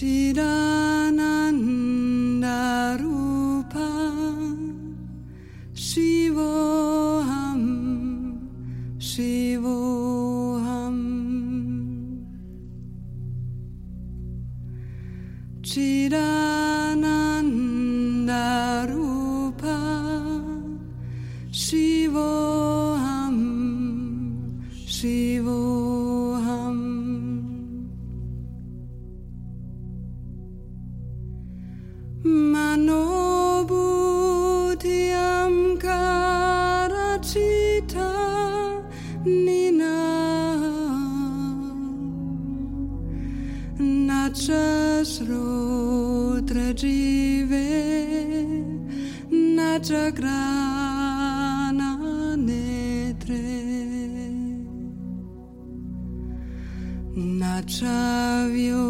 She Sira rutre jive na jagrana netre. Na chavio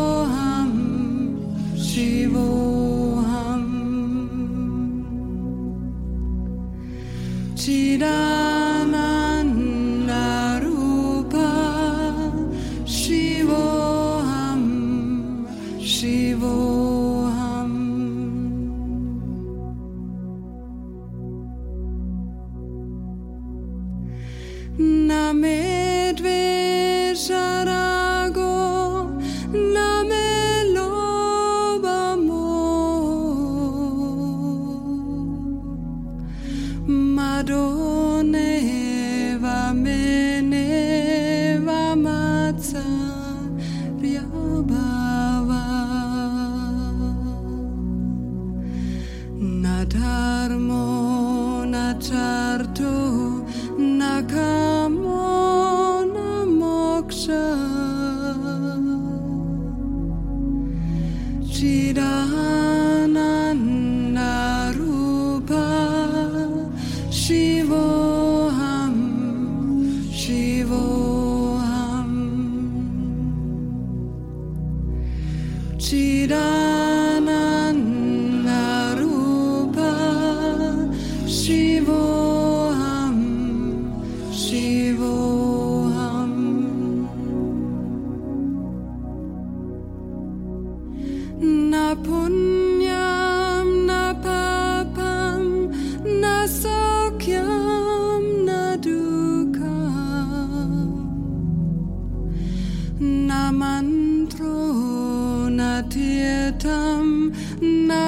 Shivananda Shiva czartu na kamona moksha.